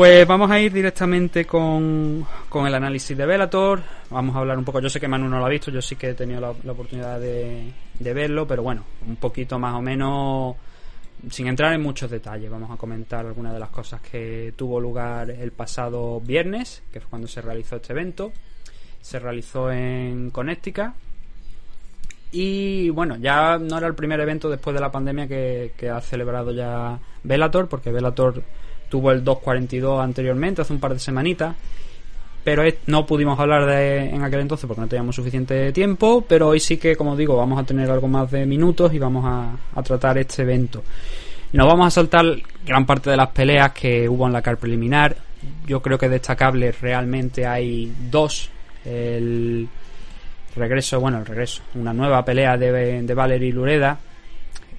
Pues vamos a ir directamente con, con el análisis de Velator. Vamos a hablar un poco. Yo sé que Manu no lo ha visto, yo sí que he tenido la, oportunidad de, de, verlo, pero bueno, un poquito más o menos, sin entrar en muchos detalles. Vamos a comentar algunas de las cosas que tuvo lugar el pasado viernes, que fue cuando se realizó este evento. Se realizó en Connecticut. Y bueno, ya no era el primer evento después de la pandemia que, que ha celebrado ya Velator, porque Velator tuvo el 2.42 anteriormente, hace un par de semanitas. Pero no pudimos hablar de en aquel entonces porque no teníamos suficiente tiempo. Pero hoy sí que, como digo, vamos a tener algo más de minutos y vamos a, tratar este evento. Nos vamos a saltar gran parte de las peleas que hubo en la car preliminar. Yo creo que destacables realmente hay dos. El regreso, bueno, el regreso, una nueva pelea de, de Valerie Lureda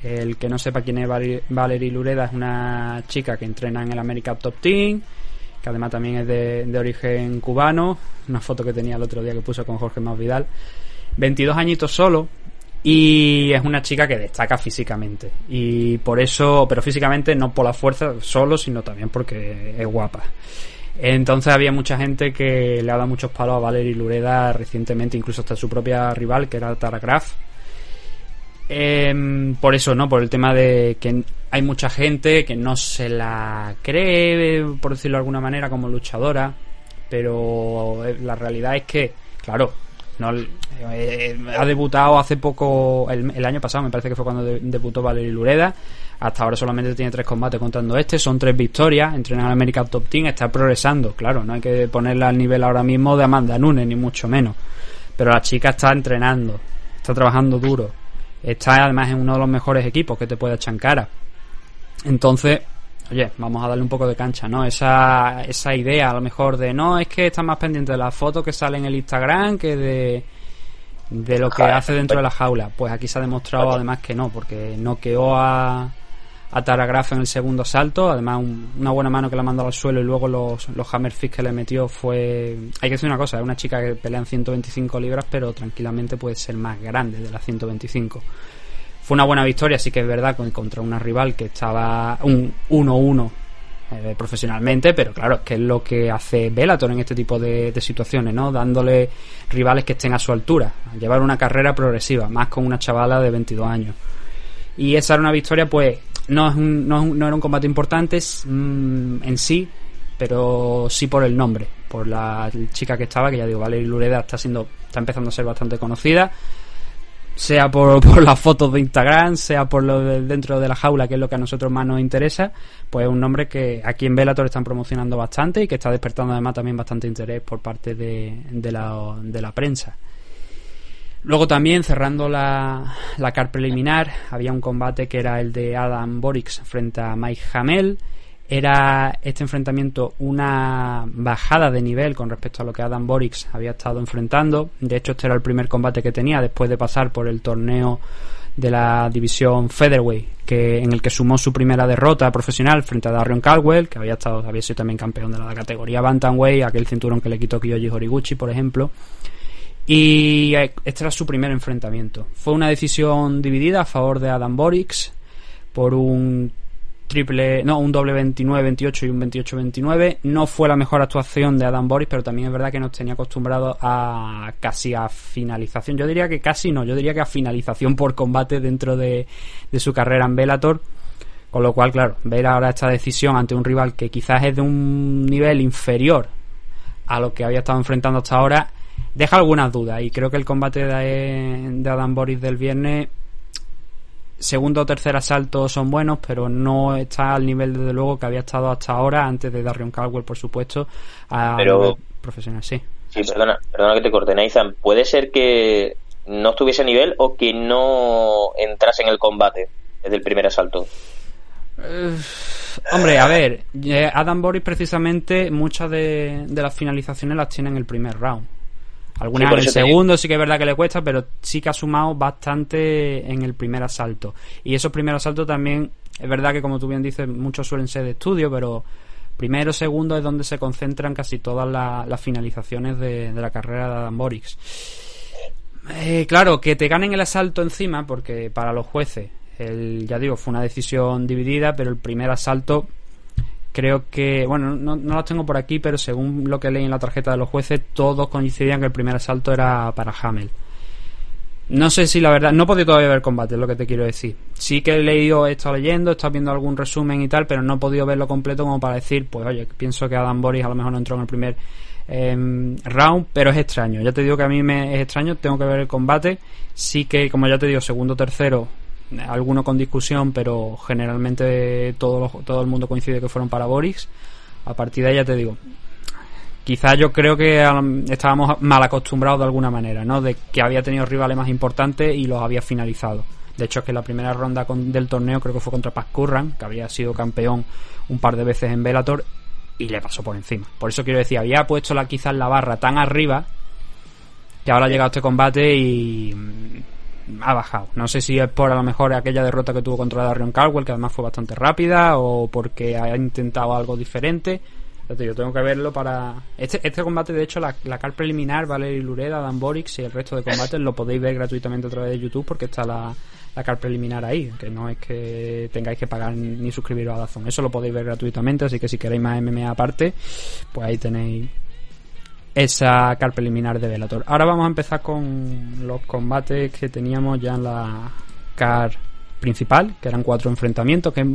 el que no sepa quién es Valerie Lureda es una chica que entrena en el American Top Team, que además también es de, origen cubano. Una foto que tenía el otro día que puso con Jorge Más Vidal. 22 añitos solo, y es una chica que destaca físicamente y por eso pero físicamente no por la fuerza solo sino también porque es guapa entonces había mucha gente que le ha dado muchos palos a Valerie Lureda recientemente incluso hasta su propia rival que era Tara Graf Em, por eso, ¿no? Por el tema de que hay mucha gente que no se la cree, por decirlo de alguna manera, como luchadora. Pero eh, la realidad es que, claro, no eh, ha debutado hace poco, el, año pasado, me parece que fue cuando debutó Valerie Lureda. Hasta ahora solamente tiene tres combates contando este, son tres victorias, entrena en el American Top Team, está progresando, claro, no hay que ponerla al nivel ahora mismo de Amanda Nunes, ni mucho menos. Pero la chica está entrenando, está trabajando duro está además en uno de los mejores equipos que te puede echar en cara. Entonces, oye, vamos a darle un poco de cancha, ¿no? Esa, esa idea a lo mejor de no, es que está más pendiente de las fotos que salen en el Instagram que de, de lo que hace dentro de la jaula. Pues aquí se ha demostrado además que no, porque no quedó a, a Taragraf en el segundo salto. Además, una buena mano que la mandó al suelo y luego los, los hammer que le metió fue. Hay que decir una cosa: es una chica que pelea en 125 libras, pero tranquilamente puede ser más grande de las 125. Fue una buena victoria, sí que es verdad, contra una rival que estaba un 1-1 eh, profesionalmente, pero claro, es que es lo que hace Bellator en este tipo de, de, situaciones, ¿no? Dándole rivales que estén a su altura, llevar una carrera progresiva, más con una chavala de 22 años. Y esa era una victoria, pues, no, es un, no, no, era un combate importante mm, en sí, pero sí por el nombre, por la chica que estaba, que ya digo, Valerie Lureda está siendo, está empezando a ser bastante conocida, sea por, las fotos de Instagram, sea por lo de dentro de la jaula, que es lo que a nosotros más nos interesa, pues es un nombre que aquí en Bellator están promocionando bastante y que está despertando además también bastante interés por parte de, de, la, de la prensa. Luego también, cerrando la, la car preliminar, había un combate que era el de Adam Borix frente a Mike Hamel. Era este enfrentamiento una bajada de nivel con respecto a lo que Adam Borix había estado enfrentando. De hecho, este era el primer combate que tenía después de pasar por el torneo de la división Featherweight, que, en el que sumó su primera derrota profesional frente a Darion Caldwell, que había estado, había sido también campeón de la categoría Bantamweight, aquel cinturón que le quitó Kiyoshi Horiguchi, por ejemplo. Y eh, este era su primer enfrentamiento. Fue una decisión dividida a favor de Adam Borix por un triple, no, un doble 29-28 y un 28-29. No fue la mejor actuación de Adam Boris, pero también es verdad que nos tenía acostumbrados a casi a finalización. Yo diría que casi no, yo diría que a finalización por combate dentro de, de su carrera en Bellator. Con lo cual, claro, ver ahora esta decisión ante un rival que quizás es de un nivel inferior a lo que había estado enfrentando hasta ahora deja algunas dudas y creo que el combate de, Adam Boris del viernes segundo o tercer asalto son buenos, pero no está al nivel, desde luego, que había estado hasta ahora, antes de Darion Caldwell, por supuesto, a pero, profesional, sí. Sí, perdona, perdona que te corte, Nathan. ¿Puede ser que no estuviese a nivel o que no entrase en el combate desde el primer asalto? Hombre, a ver, eh, Adam Boris precisamente muchas de, de las finalizaciones las tiene en el primer round. Algunas en el segundo sí que es verdad que le cuesta, pero sí que ha sumado bastante en el primer asalto. Y esos primeros asaltos también, es verdad que como tú bien dices, muchos suelen ser de estudio, pero primero, segundo es donde se concentran casi todas las finalizaciones de, la carrera de Adam Borix. Eh, claro, que te ganen el asalto encima, porque para los jueces, el, ya digo, fue una decisión dividida, pero el primer asalto creo que, bueno, no, no las tengo por aquí, pero según lo que leí en la tarjeta de los jueces, todos coincidían que el primer asalto era para Hamel. No sé si la verdad, no podido todavía ver combate, es lo que te quiero decir. Sí que he leído, he estado leyendo, he estado viendo algún resumen y tal, pero no he podido verlo completo como para decir, pues oye, pienso que Adam Boris a lo mejor no entró en el primer em, round, pero es extraño. Ya te digo que a mí me es extraño, tengo que ver el combate. Sí que, como ya te digo, segundo, tercero, alguno con discusión, pero generalmente todo, todo el mundo coincide que fueron para Boris. A partir de ahí ya te digo, quizás yo creo que estábamos mal acostumbrados de alguna manera, ¿no? De que había tenido rivales más importantes y los había finalizado. De hecho, es que la primera ronda del torneo creo que fue contra Paz Curran, que había sido campeón un par de veces en Bellator, y le pasó por encima. Por eso quiero decir, había puesto la, quizás la barra tan arriba que ahora ha llegado este combate y ha bajado. No sé si es por a lo mejor aquella derrota que tuvo contra Darion Caldwell, que además fue bastante rápida, o porque ha intentado algo diferente yo tengo que verlo para. Este, este combate, de hecho, la, la car preliminar, Valery Lureda, Dan Borix y el resto de combates lo podéis ver gratuitamente a través de YouTube porque está la, la car preliminar ahí. Que no es que tengáis que pagar ni suscribiros a Dazón. Eso lo podéis ver gratuitamente. Así que si queréis más MMA aparte, pues ahí tenéis esa car preliminar de Velator. Ahora vamos a empezar con los combates que teníamos ya en la car principal, que eran cuatro enfrentamientos, que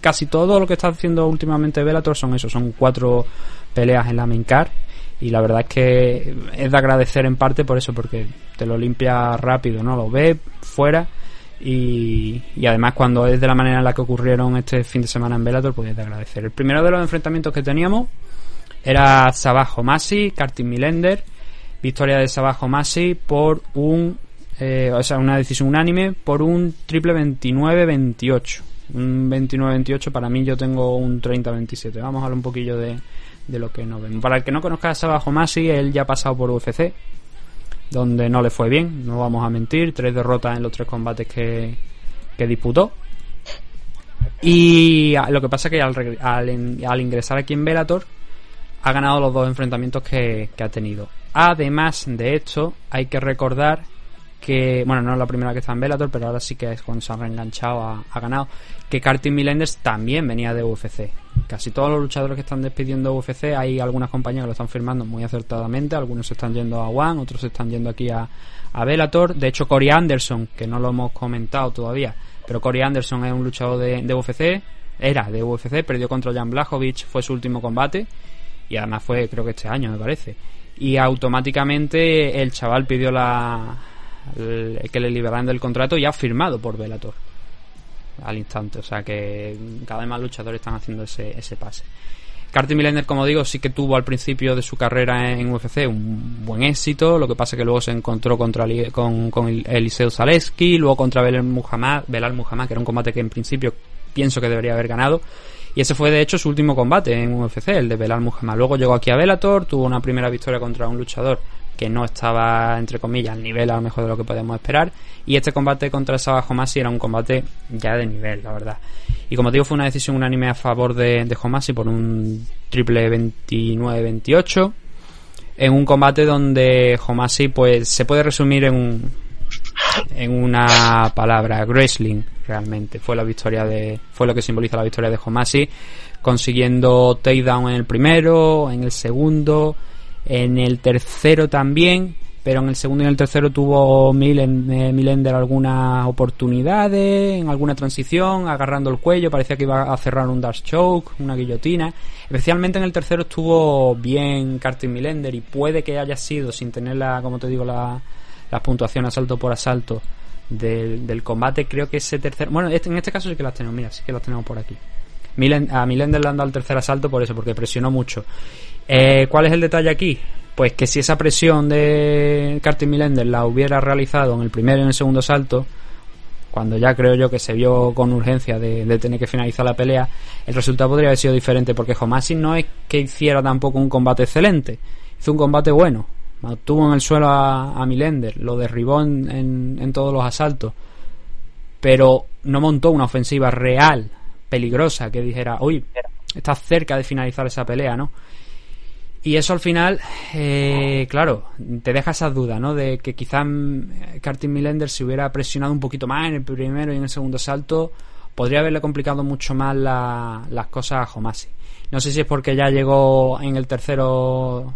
casi todo lo que está haciendo últimamente Bellator son eso, son cuatro peleas en la main card y la verdad es que es de agradecer en parte por eso, porque te lo limpia rápido, ¿no? Lo ves fuera y, y además cuando es de la manera en la que ocurrieron este fin de semana en Bellator, pues es de agradecer. El primero de los enfrentamientos que teníamos era Sabajo Masi, Kartin Milender, victoria de Sabajo Masi por un eh, o sea, una decisión unánime por un triple 29-28. Un 29-28 para mí yo tengo un 30-27. Vamos a hablar un poquillo de, lo que nos vemos. Para el que no conozca a Sabajo Masi, él ya ha pasado por UFC, donde no le fue bien, no vamos a mentir, tres derrotas en los tres combates que, que disputó. Y lo que pasa es que al, al, ingresar aquí en Bellator ha ganado los dos enfrentamientos que, que ha tenido. Además de esto, hay que recordar que, bueno, no es la primera que está en Bellator, pero ahora sí que es cuando se ha reenganchado, ha, ganado, que Cartin Milenders también venía de UFC. Casi todos los luchadores que están despidiendo UFC, hay algunas compañías que lo están firmando muy acertadamente, algunos se están yendo a One, otros se están yendo aquí a, a Bellator. De hecho, Corey Anderson, que no lo hemos comentado todavía, pero Corey Anderson es un luchador de, de UFC, era de UFC, perdió contra Jan Blachowicz, fue su último combate, y además fue creo que este año, me parece. Y automáticamente el chaval pidió la que le liberaran del contrato y ha firmado por Velator al instante. O sea que cada vez más luchadores están haciendo ese, ese pase. Carter Millender, como digo, sí que tuvo al principio de su carrera en UFC un buen éxito. Lo que pasa que luego se encontró contra con, con Eliseo Zaleski, luego contra Belal Muhammad, Belal Muhammad, que era un combate que en principio pienso que debería haber ganado. Y ese fue de hecho su último combate en UFC, el de Belal Muhammad. Luego llegó aquí a Bellator, tuvo una primera victoria contra un luchador que no estaba, entre comillas, al nivel a lo mejor de lo que podemos esperar. Y este combate contra Saba Homasi era un combate ya de nivel, la verdad. Y como digo, fue una decisión unánime a favor de, de Homasi por un triple 29-28. En un combate donde Homasi, pues, se puede resumir en, en una palabra, wrestling, realmente. Fue la victoria de, fue lo que simboliza la victoria de Homasi, consiguiendo takedown en el primero, en el segundo, en el tercero también, pero en el segundo y en el tercero tuvo Milender algunas oportunidades, en alguna transición, agarrando el cuello, parecía que iba a cerrar un dash choke, una guillotina. Especialmente en el tercero estuvo bien Carter Milender y puede que haya sido, sin tener la, como te digo, la, la puntuación asalto por asalto del, combate, creo que ese tercer... Bueno, este, en este caso sí que las tenemos, mira, sí que las tenemos por aquí. a Milender le han dado el tercer asalto por eso, porque presionó mucho. Eh, ¿Cuál es el detalle aquí? Pues que si esa presión de Carter Milender la hubiera realizado en el primer y en el segundo salto, cuando ya creo yo que se vio con urgencia de, tener que finalizar la pelea, el resultado podría haber sido diferente, porque Homasi no es que hiciera tampoco un combate excelente, hizo un combate bueno, mantuvo en el suelo a, Milender, lo derribó en, en todos los asaltos, pero no montó una ofensiva real, peligrosa, que dijera, uy, está cerca de finalizar esa pelea, ¿no? Y eso al final, eh, claro, te deja esa duda, ¿no? De que quizás Cartin Millender se hubiera presionado un poquito más en el primero y en el segundo salto, podría haberle complicado mucho más las cosas a Homasi. No sé si es porque ya llegó en el tercero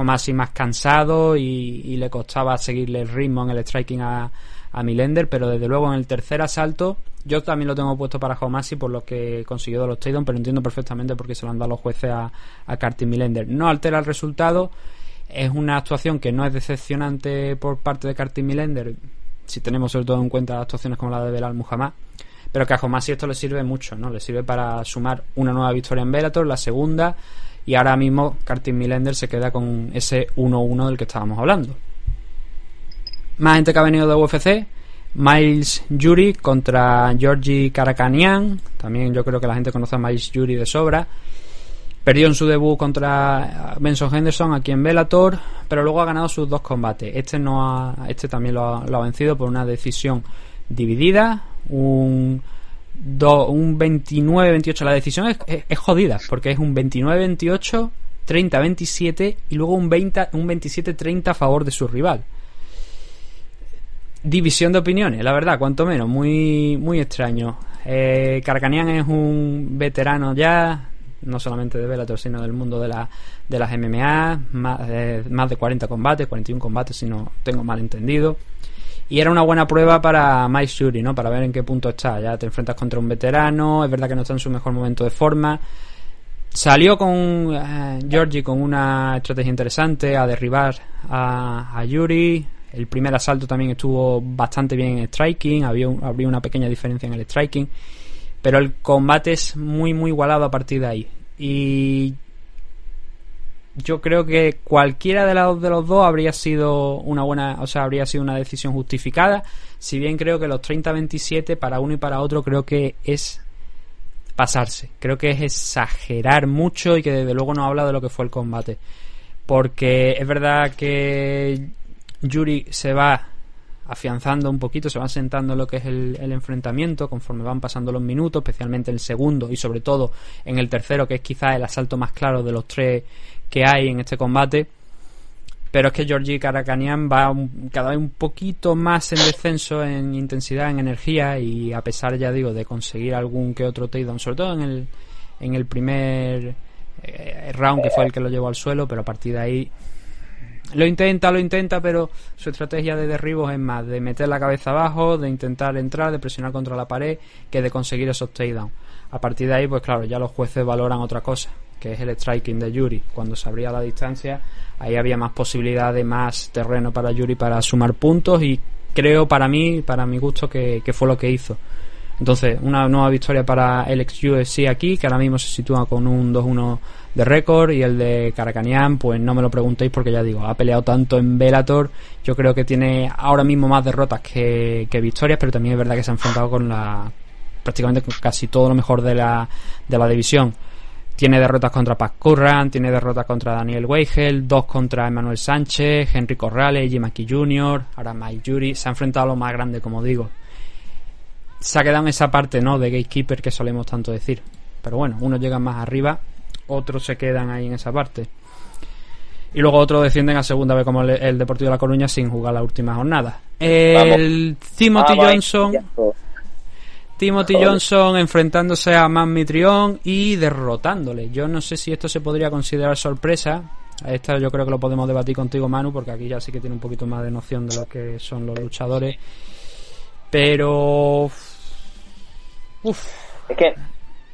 Homasi más cansado y, le costaba seguirle el ritmo en el striking a, Milender, pero desde luego en el tercer asalto yo también lo tengo puesto para Homasi por lo que consiguió de los takedowns, pero entiendo perfectamente por qué se lo han dado los jueces a, a Milender. No altera el resultado, es una actuación que no es decepcionante por parte de Cartin Milender, si tenemos sobre todo en cuenta actuaciones como la de Belal Muhammad, pero que a Homasi esto le sirve mucho, ¿no? Le sirve para sumar una nueva victoria en Bellator, la segunda, y ahora mismo Cartin Milender se queda con ese 1-1 del que estábamos hablando. Más gente que ha venido de UFC, Miles Yuri contra Georgi Karakanian. También yo creo que la gente conoce a Miles Yuri de sobra. Perdió en su debut contra Benson Henderson aquí en Bellator, pero luego ha ganado sus dos combates. Este no ha, este también lo ha, vencido por una decisión dividida, un, un 29-28. La decisión es, jodida, porque es un 29-28, 30-27 y luego un, un 27-30 a favor de su rival división de opiniones, la verdad, cuanto menos, muy, muy extraño. Eh, Carcanian es un veterano ya, no solamente de Bellator, sino del mundo de, la, de las MMA, más, más de 40 combates, 41 combates, si no tengo mal entendido. Y era una buena prueba para Mike Shuri, ¿no? Para ver en qué punto está. Ya te enfrentas contra un veterano, es verdad que no está en su mejor momento de forma. Salió con eh, Georgie con una estrategia interesante a derribar a, a Yuri, el primer asalto también estuvo bastante bien en striking, había, había una pequeña diferencia en el striking, pero el combate es muy muy igualado a partir de ahí. Y yo creo que cualquiera de los, de los dos habría sido una buena, o sea, habría sido una decisión justificada. Si bien creo que los 30-27 para uno y para otro creo que es pasarse. Creo que es exagerar mucho y que desde luego no habla de lo que fue el combate. Porque es verdad que Yuri se va afianzando un poquito, se va sentando lo que es el, enfrentamiento conforme van pasando los minutos, especialmente el segundo y sobre todo en el tercero, que es quizás el asalto más claro de los tres que hay en este combate. Pero es que Georgie Karakanian va cada vez un poquito más en descenso en intensidad, en energía y a pesar, ya digo, de conseguir algún que otro takedown, sobre todo en el, en el primer eh, round que fue el que lo llevó al suelo, pero a partir de ahí lo intenta, lo intenta, pero su estrategia de derribos es más de meter la cabeza abajo, de intentar entrar, de presionar contra la pared, que de conseguir esos takedowns. A partir de ahí, pues claro, ya los jueces valoran otra cosa, que es el striking de Yuri. Cuando se abría la distancia, ahí había más posibilidad de más terreno para Yuri para sumar puntos y creo para mí, para mi gusto, que, que fue lo que hizo. Entonces, una nueva victoria para el ex UFC aquí, que ahora mismo se sitúa con un 2-1 de récord y el de Caracanian, pues no me lo preguntéis porque ya digo, ha peleado tanto en Bellator, yo creo que tiene ahora mismo más derrotas que, victorias, pero también es verdad que se ha enfrentado con la prácticamente casi todo lo mejor de la, de la división. Tiene derrotas contra Pat Curran, tiene derrotas contra Daniel Weigel, dos contra Emmanuel Sánchez, Henry Corrales, Jim Aki Jr., ahora Mike Jury. Se ha enfrentado a lo más grande, como digo. Se ha quedado en esa parte, ¿no? De gatekeeper que solemos tanto decir. Pero bueno, unos llegan más arriba otros se quedan ahí en esa parte. Y luego otros descienden a segunda vez como el, Deportivo de La Coruña sin jugar la última jornada. El Timothy Johnson. Timothy Johnson enfrentándose a Man Mitrión y derrotándole. Yo no sé si esto se podría considerar sorpresa. Esta yo creo que lo podemos debatir contigo, Manu, porque aquí ya sí que tiene un poquito más de noción de lo que son los luchadores. Pero. Uf. Es que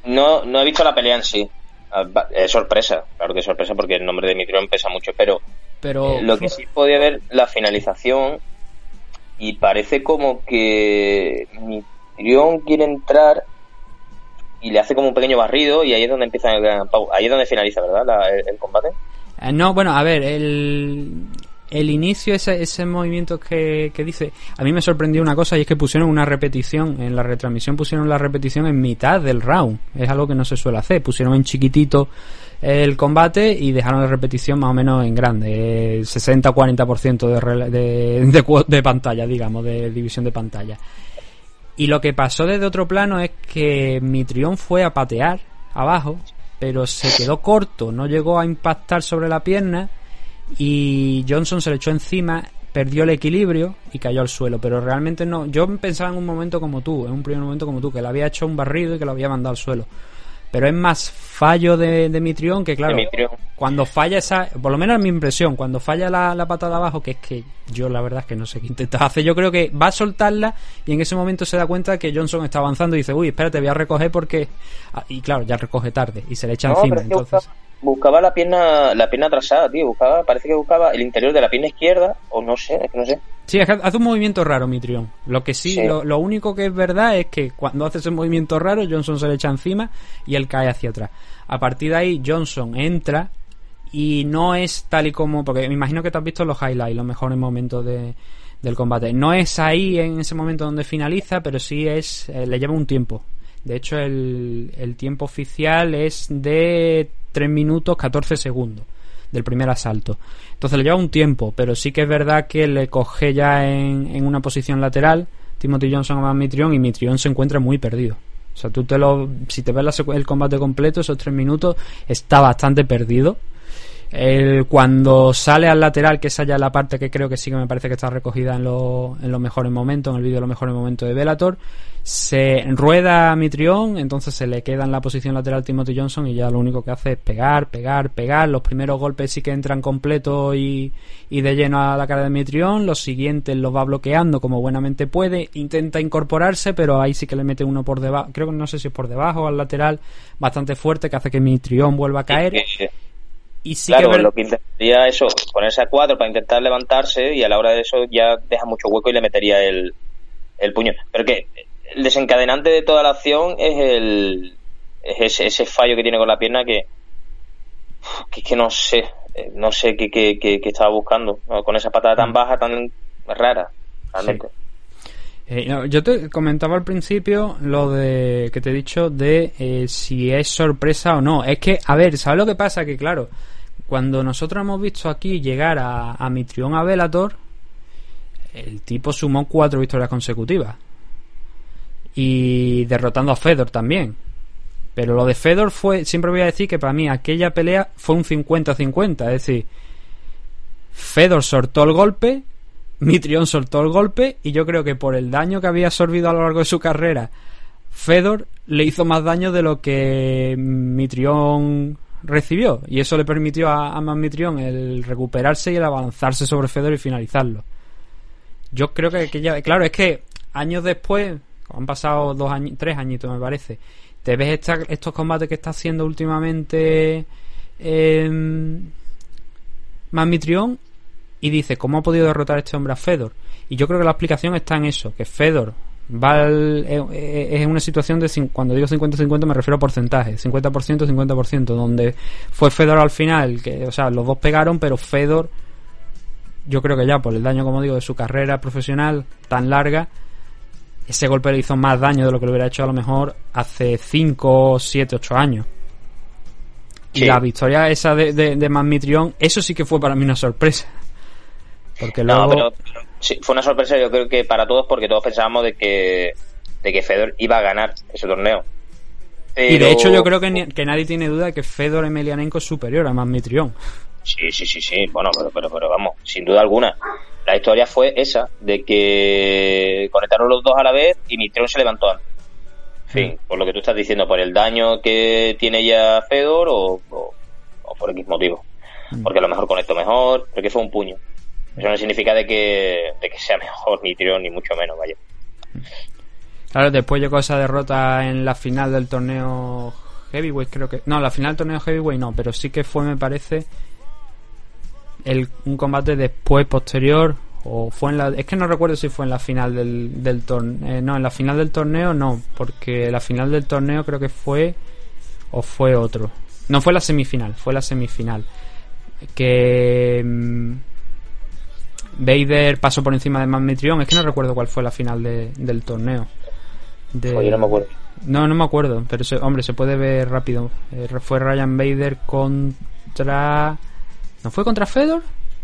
no, no he visto la pelea en sí. Ah, es sorpresa, claro que es sorpresa porque el nombre de Mitrión pesa mucho, pero, pero lo que sí podía ver la finalización y parece como que Mitrión quiere entrar y le hace como un pequeño barrido y ahí es donde empieza ahí es donde finaliza, ¿verdad? el, combate. Eh, no, bueno, a ver, el, el inicio, ese, ese movimiento que, que, dice, a mí me sorprendió una cosa y es que pusieron una repetición, en la retransmisión pusieron la repetición en mitad del round, es algo que no se suele hacer, pusieron en chiquitito el combate y dejaron la repetición más o menos en grande, 60-40% de, de, de, de pantalla, digamos, de división de pantalla. Y lo que pasó desde otro plano es que Mitrión fue a patear abajo, pero se quedó corto, no llegó a impactar sobre la pierna y Johnson se le echó encima, perdió el equilibrio y cayó al suelo, pero realmente no. Yo pensaba en un momento como tú, en un primer momento como tú, que le había hecho un barrido y que lo había mandado al suelo. Pero es más fallo de, de Mitrión que, claro, cuando falla esa, por lo menos es mi impresión, cuando falla la, la pata de abajo, que es que yo la verdad es que no sé qué intenta hacer, yo creo que va a soltarla y en ese momento se da cuenta que Johnson está avanzando y dice, uy, espérate, voy a recoger porque. Ah, y claro, ya recoge tarde y se le echa encima. Entonces buscaba la pierna la pierna atrasada, tío. Buscaba, parece que buscaba el interior de la pierna izquierda, o no sé, es que no sé. Sí, hace un movimiento raro, Mitrión. Lo que sí, Lo, único que es verdad es que cuando hace ese movimiento raro, Johnson se le echa encima y él cae hacia atrás. A partir de ahí, Johnson entra y no es tal y como. Porque me imagino que te has visto los highlights, los mejores momentos de, del combate. No es ahí en ese momento donde finaliza, pero sí es. Eh, le lleva un tiempo. De hecho, el, el tiempo oficial es de 3 minutos 14 segundos del primer asalto. Entonces le lleva un tiempo, pero sí que es verdad que le coge ya en, en una posición lateral Timothy Johnson a Mitrión y Mitrión se encuentra muy perdido. O sea, tú te lo, si te ves el combate completo, esos tres minutos, está bastante perdido. El, cuando sale al lateral, que es allá la parte que creo que sí que me parece que está recogida en, en los mejores momentos, en el vídeo de los mejores momentos de Velator, se rueda a Mitrión, entonces se le queda en la posición lateral Timothy Johnson y ya lo único que hace es pegar, pegar, pegar. Los primeros golpes sí que entran completo y, y de lleno a la cara de Mitrión, los siguientes los va bloqueando como buenamente puede, intenta incorporarse, pero ahí sí que le mete uno por debajo, creo que no sé si es por debajo al lateral, bastante fuerte que hace que Mitrión vuelva a caer. Y sí claro, que lo que intentaría eso, ponerse a cuatro para intentar levantarse y a la hora de eso ya deja mucho hueco y le metería el, el puño. Pero que el desencadenante de toda la acción es el es ese, fallo que tiene con la pierna que que, que no sé eh, no sé qué, qué, qué, estaba buscando con esa patada tan mm. baja tan rara realmente eh, yo te comentaba al principio lo de que te he dicho de eh, si es sorpresa o no. Es que, a ver, ¿sabes lo que pasa? Que claro, cuando nosotros hemos visto aquí llegar a, a Mitrión a Velator, el tipo sumó cuatro victorias consecutivas y derrotando a Fedor también. Pero lo de Fedor fue, siempre voy a decir que para mí aquella pelea fue un 50-50, es decir, Fedor soltó el golpe, Mitrión soltó el golpe y yo creo que por el daño que había absorbido a lo largo de su carrera, Fedor le hizo más daño de lo que Mitrión recibió y eso le permitió a, a Mitrión el recuperarse y el avanzarse sobre Fedor y finalizarlo. Yo creo que, ya, claro, es que años después han pasado dos años, tres añitos, me parece. Te ves estos combates que está haciendo últimamente eh, y dice cómo ha podido derrotar este hombre a Fedor. Y yo creo que la explicación está en eso, que Fedor va eh, eh, es una situación de cuando digo 50-50 me refiero a porcentaje, 50% 50%, donde fue Fedor al final, que o sea, los dos pegaron, pero Fedor yo creo que ya por el daño como digo de su carrera profesional tan larga ese golpe le hizo más daño de lo que le hubiera hecho a lo mejor hace 5, 7, 8 años. Y la victoria esa de, de, de eso sí que fue para mí una sorpresa. Porque luego... No, pero, sí, fue una sorpresa yo creo que para todos porque todos pensábamos de que, de que Fedor iba a ganar ese torneo. Y de hecho yo creo que, que, nadie tiene duda de que Fedor Emelianenko es superior a Mitrión. Sí, sí, sí, sí. Bueno, pero, pero, pero vamos, sin duda alguna la historia fue esa, de que conectaron los dos a la vez y Mitrión se levantó antes. En fin, mm. por lo que tú estás diciendo, por el daño que tiene ya Fedor o, por X motivo. Mm. Porque a lo mejor conectó mejor, pero que fue un puño. Eso no significa de que, de que sea mejor Mitrión, ni mucho menos, vaya. Claro, después llegó esa derrota en la final del torneo Heavyweight, creo que. No, la final del torneo Heavyweight no, pero sí que fue, me parece, un combate después, posterior, o fue en la... Es que no recuerdo si fue en la final del, del torneo. Eh, no, en la final del torneo no, porque la final del torneo creo que fue... o fue otro. No fue la semifinal, fue la semifinal. Que... Mm, Vader pasó por encima de Mitrión. Es que no recuerdo cuál fue la final del torneo. De... no me acuerdo. No, no me acuerdo, pero hombre, se puede ver rápido. Eh, fue Ryan Vader contra ¿No fue contra Fedor?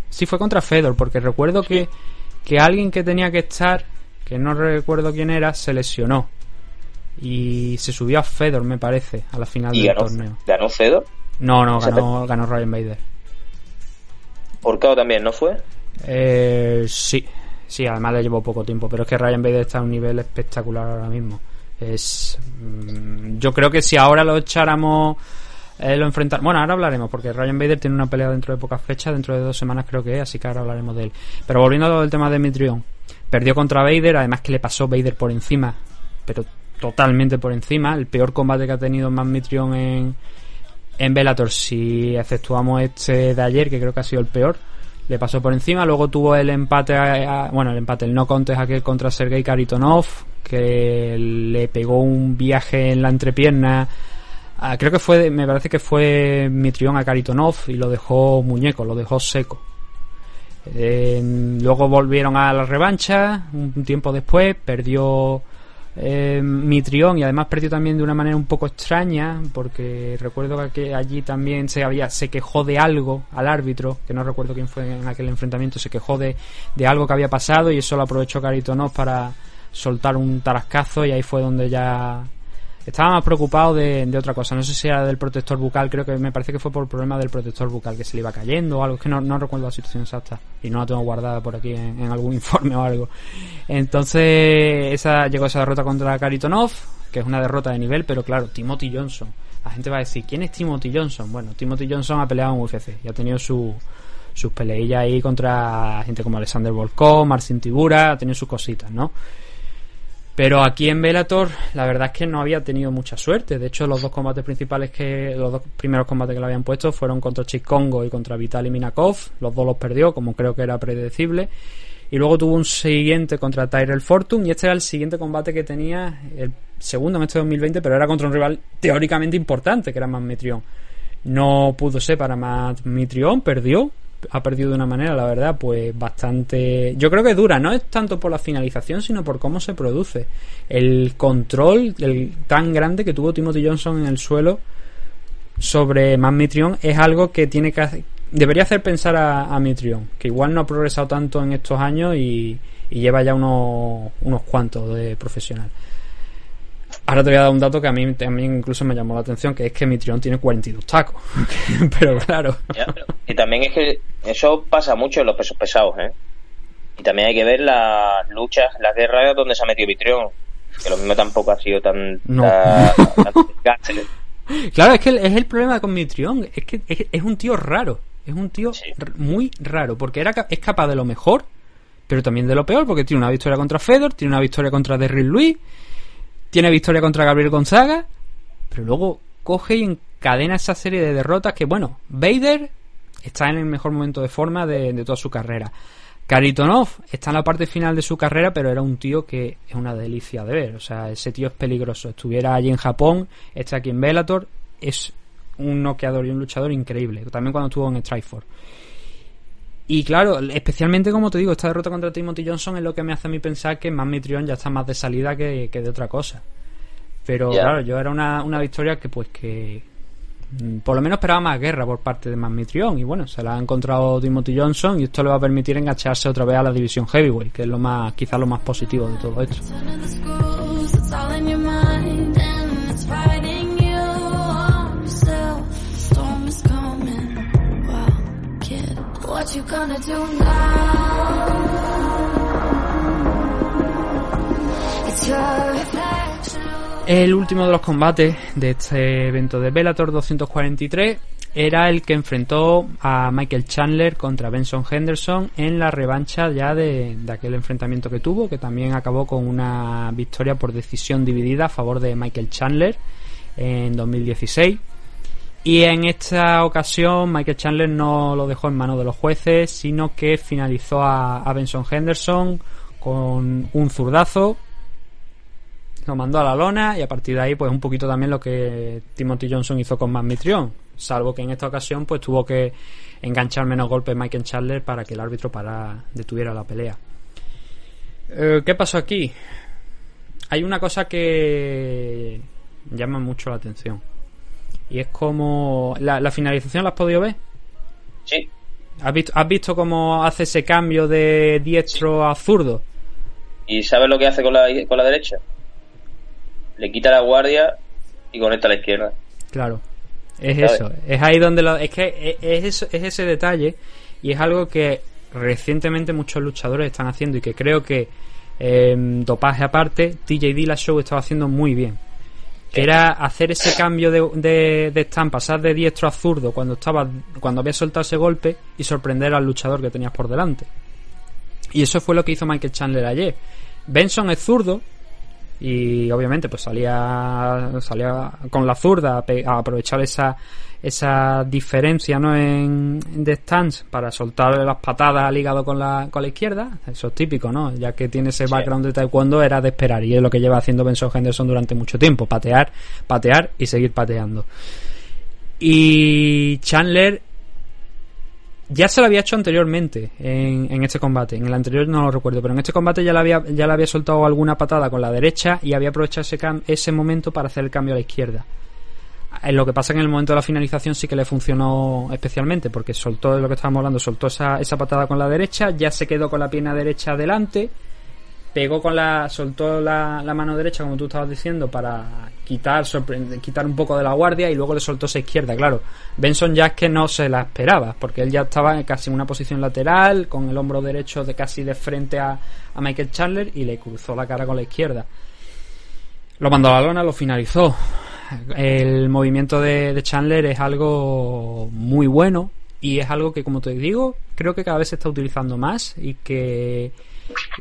Sí, fue contra Fedor, porque recuerdo que, que alguien que tenía que estar, que no recuerdo quién era, se lesionó. Y se subió a Fedor, me parece, a la final del torneo. ¿Ganó Fedor? No, no, ganó, ganó Ryan Bader. Horcado también, ¿no fue? Eh, sí, sí, además le llevo poco tiempo, pero es que Ryan Bader está a un nivel espectacular ahora mismo. Es, mm, yo creo que si ahora lo echáramos, eh, lo enfrentar. Bueno, ahora hablaremos, porque Ryan Bader tiene una pelea dentro de pocas fechas, dentro de dos semanas creo que es, así que ahora hablaremos de él. Pero volviendo al tema de Mitrion, perdió contra Vader, además que le pasó Vader por encima, pero totalmente por encima. El peor combate que ha tenido más Mitrion en, en si exceptuamos este de ayer, que creo que ha sido el peor le pasó por encima. Luego tuvo el empate, bueno, el empate, el no contest aquel contra Sergei Karitonov, que le pegó un viaje en la entrepierna. creo que fue, me parece que fue Mitrión a Karitonov y lo dejó muñeco, lo dejó seco. luego volvieron a la revancha un tiempo después, perdió eh, Mitrión y además perdió también de una manera un poco extraña porque recuerdo que allí también se había se quejó de algo al árbitro que no recuerdo quién fue en aquel enfrentamiento se quejó de, de algo que había pasado y eso lo aprovechó Caritonov para soltar un tarascazo y ahí fue donde ya estaba más preocupado de, otra cosa. No sé si era del protector bucal, creo que me parece que fue por el problema del protector bucal, que se le iba cayendo o algo. Es que no, recuerdo la situación exacta y no la tengo guardada por aquí en, algún informe o algo. Entonces, esa llegó esa derrota contra Karitonov, que es una derrota de nivel, pero claro, Timothy Johnson. La gente va a decir, ¿quién es Timothy Johnson? Bueno, Timothy Johnson ha peleado en UFC y ha tenido su, sus peleillas ahí contra gente como Alexander Volkov, Marcin Tibura, ha tenido sus cositas, ¿no? Pero aquí en Bellator, la verdad es que no había tenido mucha suerte. De hecho, los dos combates principales que. Los dos primeros combates que le habían puesto fueron contra Chikongo y contra Vitaly Minakov. Los dos los perdió, como creo que era predecible. Y luego tuvo un siguiente contra Tyrell Fortune. Y este era el siguiente combate que tenía, el segundo en este 2020, pero era contra un rival teóricamente importante, que era Mitrión. No pudo ser para Mitrión, perdió ha perdido de una manera, la verdad, pues bastante. Yo creo que dura, no es tanto por la finalización, sino por cómo se produce. El control el tan grande que tuvo Timothy Johnson en el suelo sobre más Mitrion es algo que tiene que debería hacer pensar a, a Mitrion, que igual no ha progresado tanto en estos años y, y lleva ya unos, unos cuantos de profesional. Ahora te voy a dar un dato que a mí también incluso me llamó la atención, que es que Mitrión tiene 42 tacos. pero claro. y también es que eso pasa mucho en los pesos pesados, ¿eh? Y también hay que ver las luchas, las guerras donde se ha metido Mitrión. Que lo mismo tampoco ha sido tan... claro, es que es el problema con Mitrión. Es que es, un tío raro. Es un tío muy raro. Porque era, es capaz de lo mejor, pero también de lo peor. Porque tiene una victoria contra Fedor, tiene una victoria contra Derrick Luis tiene victoria contra Gabriel Gonzaga, pero luego coge y encadena esa serie de derrotas que, bueno, Vader está en el mejor momento de forma de, toda su carrera. Karitonov está en la parte final de su carrera, pero era un tío que es una delicia de ver. O sea, ese tío es peligroso. Estuviera allí en Japón, está aquí en Bellator, es un noqueador y un luchador increíble. También cuando estuvo en Strikeforce. Y claro, especialmente como te digo, esta derrota contra Timothy Johnson es lo que me hace a mí pensar que más Mitrión ya está más de salida que, de otra cosa. Pero claro, yo era una, una victoria que pues que mm, por lo menos esperaba más guerra por parte de Mitrión y bueno, se la ha encontrado Timothy Johnson y esto le va a permitir engancharse otra vez a la división heavyweight, que es lo más quizás lo más positivo de todo esto. El último de los combates de este evento de Bellator 243 era el que enfrentó a Michael Chandler contra Benson Henderson en la revancha ya de, de, aquel enfrentamiento que tuvo, que también acabó con una victoria por decisión dividida a favor de Michael Chandler en 2016. Y en esta ocasión Michael Chandler no lo dejó en manos de los jueces, sino que finalizó a, Benson Henderson con un zurdazo, lo mandó a la lona y a partir de ahí pues un poquito también lo que Timothy Johnson hizo con Matt Mitrion, salvo que en esta ocasión pues tuvo que enganchar menos golpes Michael Chandler para que el árbitro para detuviera la pelea. Eh, ¿Qué pasó aquí? Hay una cosa que llama mucho la atención y es como. ¿La, finalización la has podido ver? Sí. ¿Has visto, ¿Has visto cómo hace ese cambio de diestro a zurdo? ¿Y sabes lo que hace con la, con la derecha? Le quita la guardia y conecta a la izquierda. Claro. Es eso. Es ahí donde lo. Es que es, es ese detalle y es algo que recientemente muchos luchadores están haciendo y que creo que eh, dopaje aparte, TJ Dillashaw estaba haciendo muy bien. Era hacer ese cambio de, de, de stand, pasar de diestro a zurdo cuando estaba, cuando había soltado ese golpe y sorprender al luchador que tenías por delante. Y eso fue lo que hizo Michael Chandler ayer. Benson es zurdo, y obviamente pues salía salía con la zurda a, aprovechar esa esa diferencia no en, de stance para soltar las patadas al hígado con la, con la izquierda eso es típico no ya que tiene ese background de taekwondo era de esperar y es lo que lleva haciendo Benson Henderson durante mucho tiempo patear patear y seguir pateando y Chandler ya se lo había hecho anteriormente en, en, este combate. En el anterior no lo recuerdo, pero en este combate ya le había, ya le había soltado alguna patada con la derecha y había aprovechado ese, ese momento para hacer el cambio a la izquierda. En lo que pasa en el momento de la finalización sí que le funcionó especialmente, porque soltó lo que estábamos hablando, soltó esa, patada con la derecha, ya se quedó con la pierna derecha adelante pegó con la soltó la, la, mano derecha como tú estabas diciendo para quitar quitar un poco de la guardia y luego le soltó esa izquierda. Claro Benson ya es que no se la esperaba porque él ya estaba casi en una posición lateral con el hombro derecho de casi de frente a, a Michael Chandler y le cruzó la cara con la izquierda. Lo mandó a la lona lo finalizó el movimiento de, Chandler es algo muy bueno y es algo que como te digo creo que cada vez se está utilizando más y que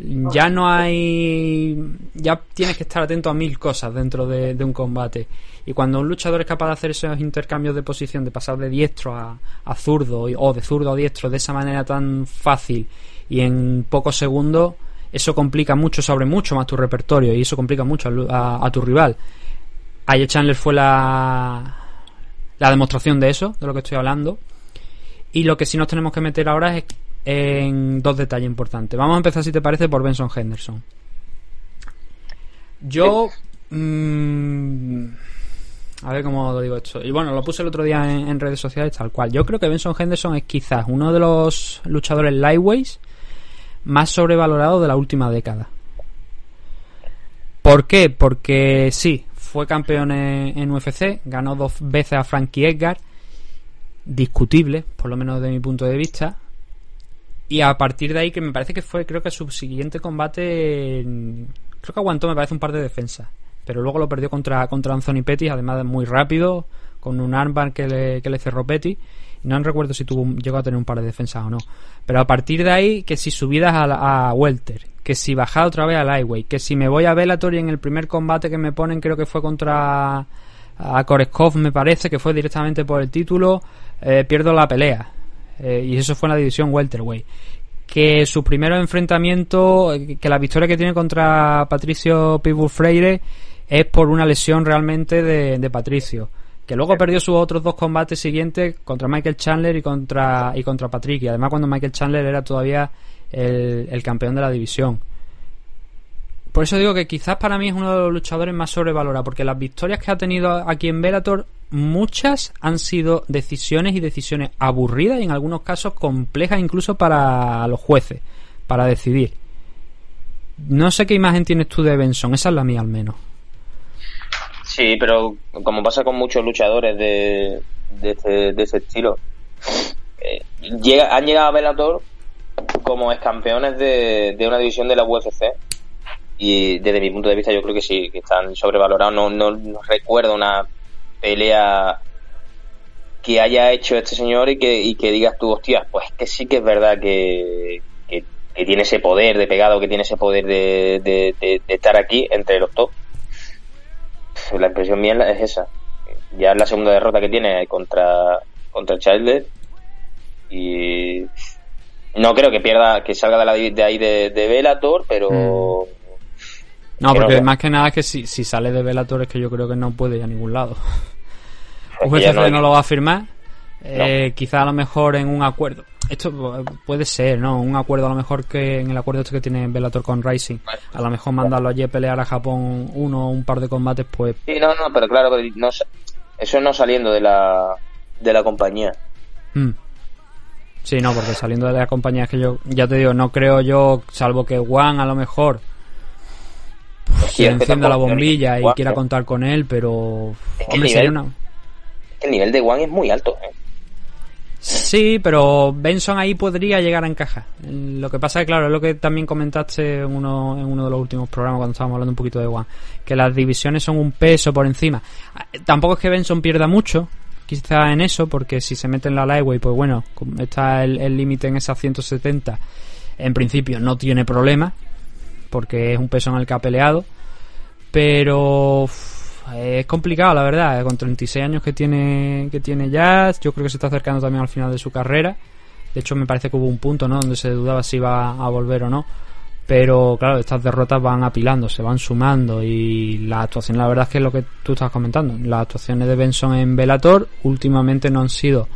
ya no hay ya tienes que estar atento a mil cosas dentro de, un combate. Y cuando un luchador es capaz de hacer esos intercambios de posición de pasar de diestro a, zurdo o de zurdo a diestro de esa manera tan fácil y en pocos segundos eso complica mucho sobre mucho más tu repertorio y eso complica mucho a tu rival Ayer Chandler fue la la demostración de eso de lo que estoy hablando y lo que sí nos tenemos que meter ahora es en dos detalles importantes. Vamos a empezar, si te parece, por Benson Henderson. Yo. Mmm, a ver cómo lo digo esto. Y bueno, lo puse el otro día en, en, redes sociales, tal cual. Yo creo que Benson Henderson es quizás uno de los luchadores lightweights más sobrevalorados de la última década. ¿Por qué? Porque sí, fue campeón en, UFC, ganó dos veces a Frankie Edgar, discutible, por lo menos de mi punto de vista, y a partir de ahí, que me parece que fue, creo que su siguiente combate, creo que aguantó, me parece, un par de defensas. Pero luego lo perdió contra, contra Anthony Pettis, además de muy rápido, con un armbar que le, que le cerró Pettis. No recuerdo si tuvo, llegó a tener un par de defensas o no. Pero a partir de ahí, que si subidas a, a Welter, que si bajaba otra vez a Lightweight, que si me voy a Bellator y en el primer combate que me ponen, creo que fue contra a Koreskov, me parece, que fue directamente por el título, eh, pierdo la pelea. Eh, y eso fue en la división welterweight que su primer enfrentamiento que la victoria que tiene contra Patricio Pitbull Freire es por una lesión realmente de Patricio que luego perdió sus otros dos combates siguientes contra Michael Chandler y contra y contra Patrick y además cuando Michael Chandler era todavía el, el campeón de la división por eso digo que quizás para mí es uno de los luchadores más sobrevalorados, porque las victorias que ha tenido aquí en Bellator, muchas han sido decisiones y decisiones aburridas y en algunos casos complejas incluso para los jueces, para decidir. No sé qué imagen tienes tú de Benson, esa es la mía al menos. Sí, pero como pasa con muchos luchadores de, de, este, de ese estilo, eh, han llegado a Bellator como ex campeones de, de una división de la UFC y desde mi punto de vista yo creo que sí, que están sobrevalorados. No, no, no recuerdo una pelea que haya hecho este señor y que, y que digas tú, hostia, pues que sí que es verdad que, tiene ese poder de pegado, que tiene ese poder de, de, de, de estar aquí entre los top. La impresión mía es esa. Ya es la segunda derrota que tiene contra, contra Childer y no creo que pierda, que salga de, la, de ahí de, de Velator, pero... Mm no, porque no, más que nada es que si, si sale de Velator es que yo creo que no puede ir a ningún lado. UFC no, no, lo va a firmar. Eh, quizá a lo mejor en un acuerdo. Esto puede ser, ¿no? Un acuerdo a lo mejor que en el acuerdo este que tiene Velator con Rising. A lo mejor mandarlo allí a pelear a Japón uno o un par de combates, pues. Sí, no, no, pero claro, no, eso no saliendo de la, de la compañía. Hmm. Sí, no, porque saliendo de la compañía es que yo, ya te digo, no creo yo, salvo que Juan a lo mejor que encienda la bombilla y quiera contar con él, pero hombre, el, nivel, una... el nivel de One es muy alto. ¿eh? Sí, pero Benson ahí podría llegar a encajar. Lo que pasa es que, claro, es lo que también comentaste en uno, en uno de los últimos programas cuando estábamos hablando un poquito de One, que las divisiones son un peso por encima. Tampoco es que Benson pierda mucho, quizá en eso, porque si se mete en la lightweight, pues bueno, está el límite en esas 170, en principio no tiene problema, porque es un peso en el que ha peleado, pero es complicado, la verdad. Con 36 años que tiene, que tiene Jazz, yo creo que se está acercando también al final de su carrera. De hecho, me parece que hubo un punto, ¿no? Donde se dudaba si iba a volver o no. Pero claro, estas derrotas van apilando, se van sumando. Y la actuación, la verdad es que es lo que tú estás comentando. Las actuaciones de Benson en Velator últimamente no han sido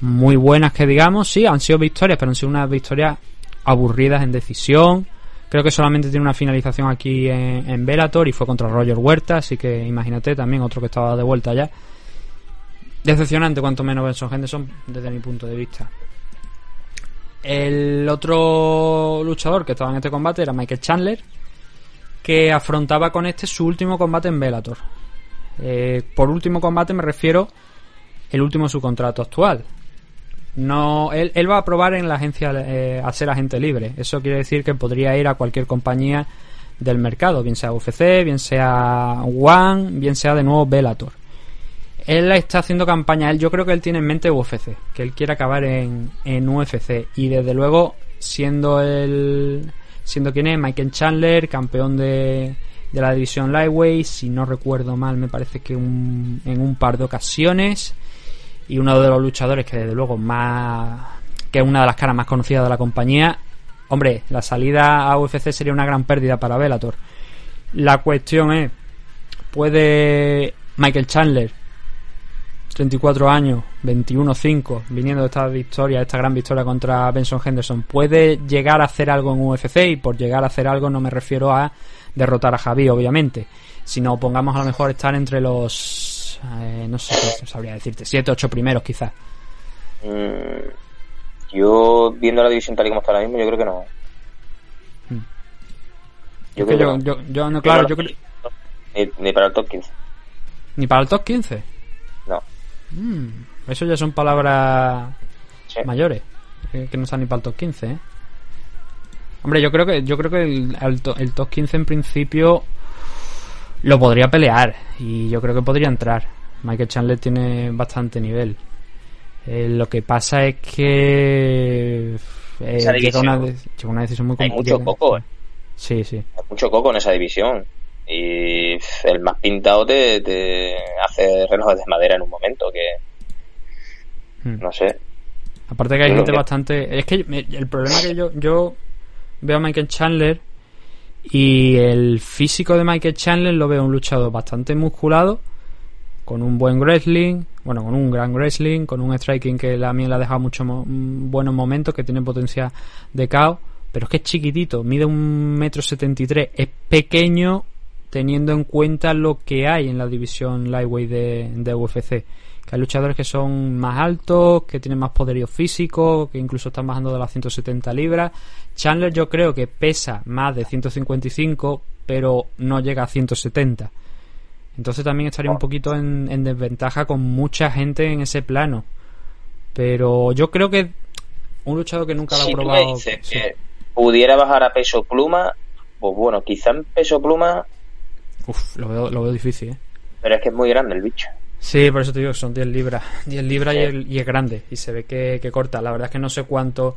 muy buenas, que digamos. Sí, han sido victorias, pero han sido unas victorias aburridas en decisión Creo que solamente tiene una finalización aquí en, en Bellator y fue contra Roger Huerta, así que imagínate también otro que estaba de vuelta ya. Decepcionante, cuanto menos Benson Henderson, desde mi punto de vista. El otro luchador que estaba en este combate era Michael Chandler, que afrontaba con este su último combate en Bellator. Eh, por último combate me refiero el último su contrato actual, no él, él, va a probar en la agencia eh, a ser agente libre. Eso quiere decir que podría ir a cualquier compañía del mercado, bien sea UFC, bien sea One, bien sea de nuevo Bellator. Él está haciendo campaña, él yo creo que él tiene en mente UFC, que él quiere acabar en, en UFC y desde luego siendo el siendo quien es Michael Chandler, campeón de, de la división Lightweight, si no recuerdo mal, me parece que un, en un par de ocasiones y uno de los luchadores que desde luego más que es una de las caras más conocidas de la compañía hombre la salida a UFC sería una gran pérdida para Bellator. La cuestión es puede Michael Chandler 34 años 21-5 viniendo de esta victoria esta gran victoria contra Benson Henderson puede llegar a hacer algo en UFC y por llegar a hacer algo no me refiero a derrotar a Javi obviamente sino pongamos a lo mejor estar entre los eh, no sé qué sabría decirte, 7, 8 primeros quizás. Mm, yo, viendo la división tal y como está ahora mismo, yo creo que no. Hmm. Yo, creo yo, yo, yo, no, claro, yo creo... Ni, para el top 15. ¿Ni para el top 15? No. Mm, eso ya son palabras mayores, que, no están ni para el top 15, ¿eh? Hombre, yo creo que yo creo que el, el, el top 15 en principio lo podría pelear y yo creo que podría entrar. Michael Chandler tiene bastante nivel. Eh, lo que pasa es que eh, llega, una, una, decisión muy complicada. Hay mucho coco, eh. Sí, sí. Hay mucho coco en esa división. Y el más pintado te, te hace relojes de madera en un momento que. Hmm. No sé. Aparte que hay gente bastante. Es que el problema que yo, yo veo a Michael Chandler y el físico de Michael Chandler lo veo un luchador bastante musculado, con un buen wrestling, bueno, con un gran wrestling, con un striking que a mí le ha dejado muchos buenos momentos, que tiene potencia de caos, pero es que es chiquitito, mide un metro setenta y tres, es pequeño teniendo en cuenta lo que hay en la división lightweight de, de UFC que hay luchadores que son más altos, que tienen más poderío físico, que incluso están bajando de las 170 libras. Chandler yo creo que pesa más de 155, pero no llega a 170. Entonces también estaría un poquito en, desventaja con mucha gente en ese plano. Pero yo creo que un luchador que nunca lo ha probado. que pudiera bajar a peso pluma, pues bueno, quizá en peso pluma. Uf, lo veo, lo veo difícil, ¿eh? Pero es que es muy grande el bicho. Sí, por eso te digo que son 10 libras. 10 libras y, es grande. Y se ve que, corta. La verdad es que no sé cuánto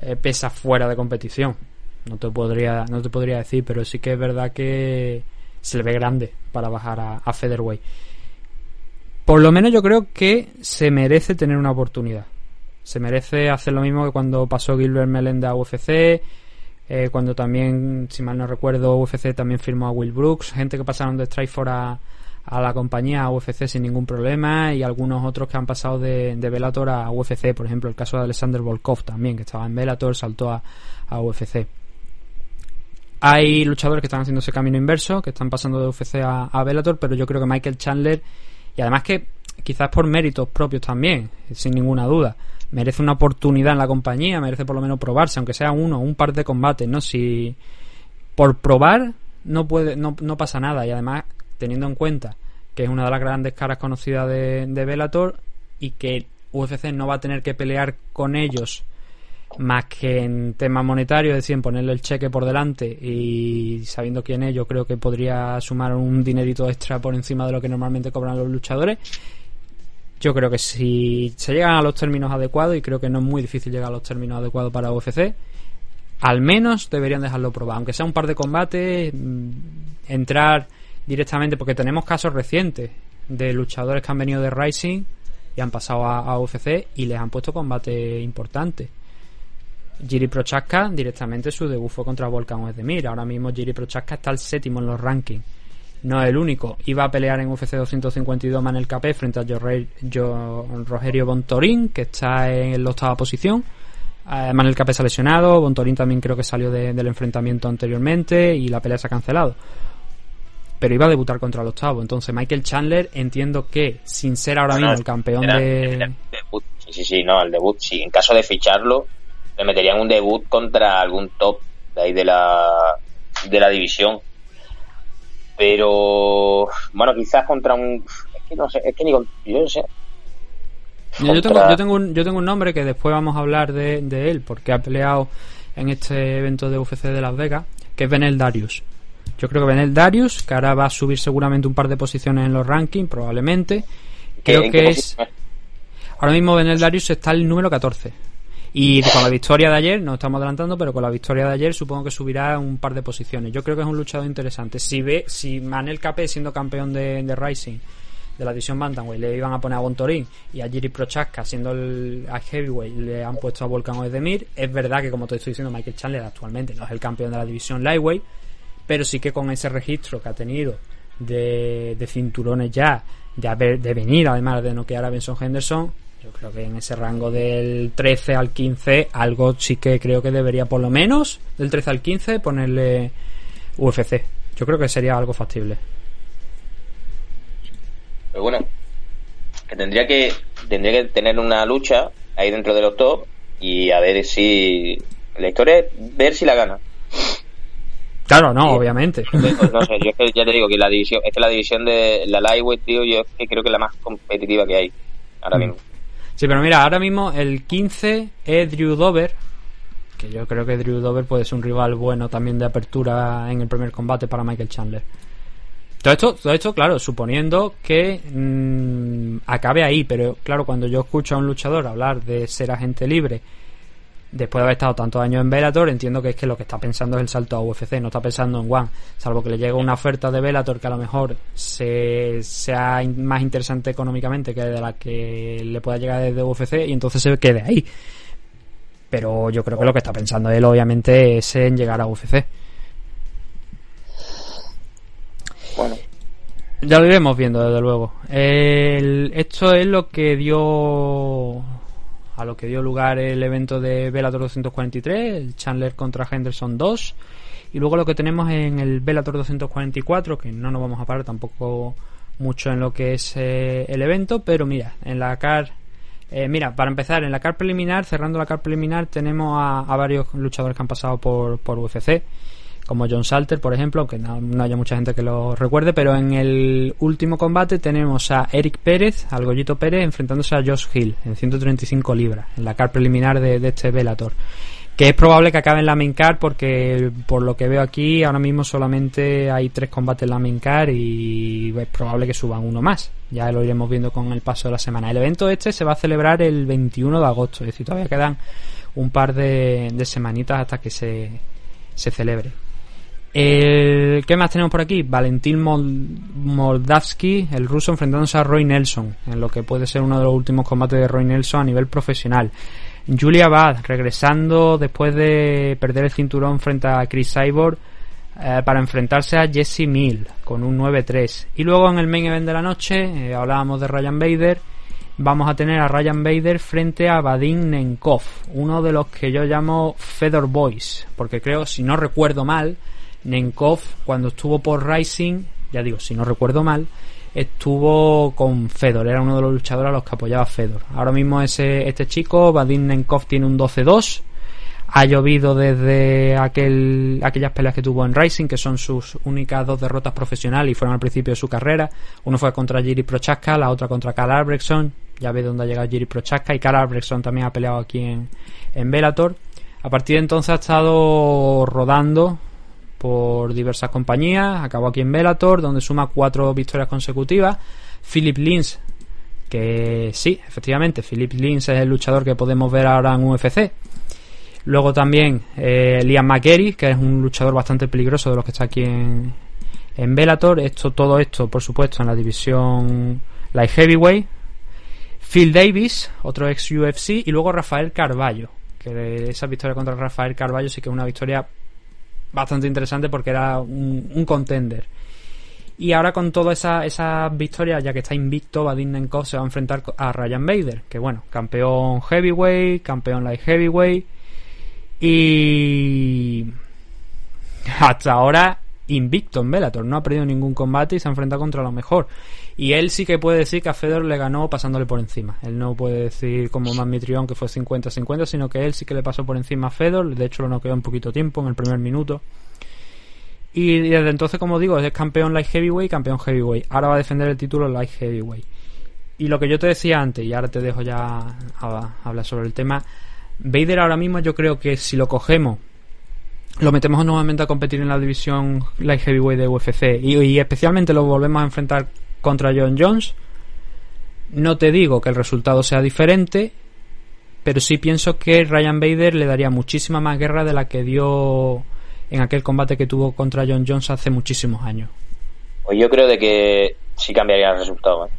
eh, pesa fuera de competición. No te podría no te podría decir, pero sí que es verdad que se le ve grande para bajar a, a Featherweight. Por lo menos yo creo que se merece tener una oportunidad. Se merece hacer lo mismo que cuando pasó Gilbert Melenda a UFC. Eh, cuando también, si mal no recuerdo, UFC también firmó a Will Brooks. Gente que pasaron de Strikeforce a a la compañía a UFC sin ningún problema y algunos otros que han pasado de, de Bellator a UFC, por ejemplo el caso de Alexander Volkov también, que estaba en Bellator, saltó a, a UFC. Hay luchadores que están haciendo ese camino inverso, que están pasando de UFC a, a Bellator, pero yo creo que Michael Chandler, y además que quizás por méritos propios también, sin ninguna duda, merece una oportunidad en la compañía, merece por lo menos probarse, aunque sea uno, un par de combates, ¿no? Si por probar no puede, no, no pasa nada, y además teniendo en cuenta que es una de las grandes caras conocidas de, de Bellator y que UFC no va a tener que pelear con ellos más que en tema monetario, es decir, ponerle el cheque por delante y sabiendo quién es, yo creo que podría sumar un dinerito extra por encima de lo que normalmente cobran los luchadores. Yo creo que si se llegan a los términos adecuados, y creo que no es muy difícil llegar a los términos adecuados para UFC, al menos deberían dejarlo probar, aunque sea un par de combates, mm, entrar directamente, porque tenemos casos recientes de luchadores que han venido de Rising y han pasado a, UFC y les han puesto combate importante. Jiri Prochaska directamente su debut fue contra Volkan Ozdemir. Ahora mismo Jiri Prochaska está el séptimo en los rankings. No es el único. Iba a pelear en UFC 252 más en el KP frente a Rogerio Bontorín, que está en la octava posición. Además, el KP se ha lesionado. Bontorín también creo que salió del enfrentamiento anteriormente y la pelea se ha cancelado. Pero iba a debutar contra el octavo. Entonces, Michael Chandler, entiendo que, sin ser ahora mismo el campeón de. Sí, sí, sí, no, el debut, sí. En caso de ficharlo, le meterían un debut contra algún top de ahí de la, de la división. Pero, bueno, quizás contra un. Es que no sé, es que ni con. Yo no sé. Yo, tengo, yo, tengo un, yo tengo un nombre que después vamos a hablar de, él, porque ha peleado en este evento de UFC de Las Vegas, que es Benel Darius. Yo creo que Benel Darius, que ahora va a subir seguramente un par de posiciones en los rankings, probablemente. Creo que es. Ahora mismo Benel Darius está el número 14. Y con la victoria de ayer, no estamos adelantando, pero con la victoria de ayer supongo que subirá un par de posiciones. Yo creo que es un luchador interesante. Si ve, si Manel Capé siendo campeón de, de Rising de la división Bantamweight le iban a poner a Bontorín y a Jiri Prochaska siendo el a Heavyweight le han puesto a Volkan Ozdemir es verdad que como te estoy diciendo Michael Chandler actualmente no es el campeón de la división Lightweight pero sí que con ese registro que ha tenido de, de cinturones ya de, haber, de venir además de noquear a Benson Henderson yo creo que en ese rango del 13 al 15 algo sí que creo que debería por lo menos del 13 al 15 ponerle UFC. Yo creo que sería algo factible. Pero bueno, que tendría que tendría que tener una lucha ahí dentro de los top y a ver si la historia es ver si la gana. Claro, no, obviamente. no sé, yo ya te digo que la división, es que la división de la lightweight, tío, yo que creo que es la más competitiva que hay ahora mm. mismo. Sí, pero mira, ahora mismo el 15 es Drew Dover, que yo creo que Drew Dover puede ser un rival bueno también de apertura en el primer combate para Michael Chandler. Todo esto, todo esto claro, suponiendo que mm, acabe ahí, pero claro, cuando yo escucho a un luchador hablar de ser agente libre, después de haber estado tantos años en Bellator, entiendo que es que lo que está pensando es el salto a UFC, no está pensando en One, salvo que le llegue una oferta de Bellator que a lo mejor se, sea más interesante económicamente que de la que le pueda llegar desde UFC y entonces se quede ahí. Pero yo creo que lo que está pensando él obviamente es en llegar a UFC. Bueno. Ya lo iremos viendo, desde luego. esto es lo que dio a lo que dio lugar el evento de Bellator 243, el Chandler contra Henderson 2. Y luego lo que tenemos en el Bellator 244, que no nos vamos a parar tampoco mucho en lo que es eh, el evento, pero mira, en la car. Eh, mira, para empezar, en la car preliminar, cerrando la car preliminar, tenemos a, a varios luchadores que han pasado por, por UFC como John Salter, por ejemplo, aunque no, haya mucha gente que lo recuerde, pero en el último combate tenemos a Eric Pérez, al Gollito Pérez, enfrentándose a Josh Hill en 135 libras, en la car preliminar de, este Velator. Que es probable que acabe en la main car porque por lo que veo aquí ahora mismo solamente hay tres combates en la main car y es probable que suban uno más. Ya lo iremos viendo con el paso de la semana. El evento este se va a celebrar el 21 de agosto, es decir, todavía quedan un par de, semanitas hasta que se, se celebre. El, ¿Qué más tenemos por aquí? Valentín Moldavsky, el ruso, enfrentándose a Roy Nelson, en lo que puede ser uno de los últimos combates de Roy Nelson a nivel profesional. Julia Bad, regresando después de perder el cinturón frente a Chris Cyborg eh, para enfrentarse a Jesse Mill con un 9-3. Y luego en el main event de la noche, eh, hablábamos de Ryan Bader, vamos a tener a Ryan Bader frente a Vadim Nenkov, uno de los que yo llamo Fedor Boys, porque creo, si no recuerdo mal, Nenkov, cuando estuvo por Rising, ya digo, si no recuerdo mal, estuvo con Fedor, era uno de los luchadores a los que apoyaba Fedor. Ahora mismo ese, este chico, Vadim Nenkov, tiene un 12-2. Ha llovido desde aquel, aquellas peleas que tuvo en Rising, que son sus únicas dos derrotas profesionales y fueron al principio de su carrera. Uno fue contra Jiri Prochaska, la otra contra Carl Albrechtson. ya ve dónde ha llegado Jiri Prochaska y Karl Albrechtson también ha peleado aquí en, en Bellator. A partir de entonces ha estado rodando por diversas compañías, acabó aquí en Bellator, donde suma cuatro victorias consecutivas. Philip Lins, que sí, efectivamente, Philip Lins es el luchador que podemos ver ahora en UFC. Luego también eh, Liam McGarry, que es un luchador bastante peligroso de los que está aquí en, en Bellator. Esto, todo esto, por supuesto, en la división Light Heavyweight. Phil Davis, otro ex UFC, y luego Rafael Carballo, que esa victoria contra Rafael Carballo sí que es una victoria bastante interesante porque era un, contender. Y ahora con todas esas esa victorias, ya que está invicto, Vadim Nenkov se va a enfrentar a Ryan Bader, que bueno, campeón heavyweight, campeón light heavyweight. Y hasta ahora invicto en Bellator, no ha perdido ningún combate y se ha enfrentado contra lo mejor. Y él sí que puede decir que a Fedor le ganó pasándole por encima. Él no puede decir como Magmitrión que fue 50-50, sino que él sí que le pasó por encima a Fedor. De hecho, lo noqueó en poquito tiempo, en el primer minuto. Y desde entonces, como digo, es campeón light heavyweight, campeón heavyweight. Ahora va a defender el título light heavyweight. Y lo que yo te decía antes, y ahora te dejo ya hablar sobre el tema. Vader ahora mismo yo creo que si lo cogemos lo metemos nuevamente a competir en la división light heavyweight de UFC y, especialmente lo volvemos a enfrentar contra John Jones. No te digo que el resultado sea diferente, pero sí pienso que Ryan Bader le daría muchísima más guerra de la que dio en aquel combate que tuvo contra John Jones hace muchísimos años. Pues yo creo de que sí cambiaría el resultado. ¿eh?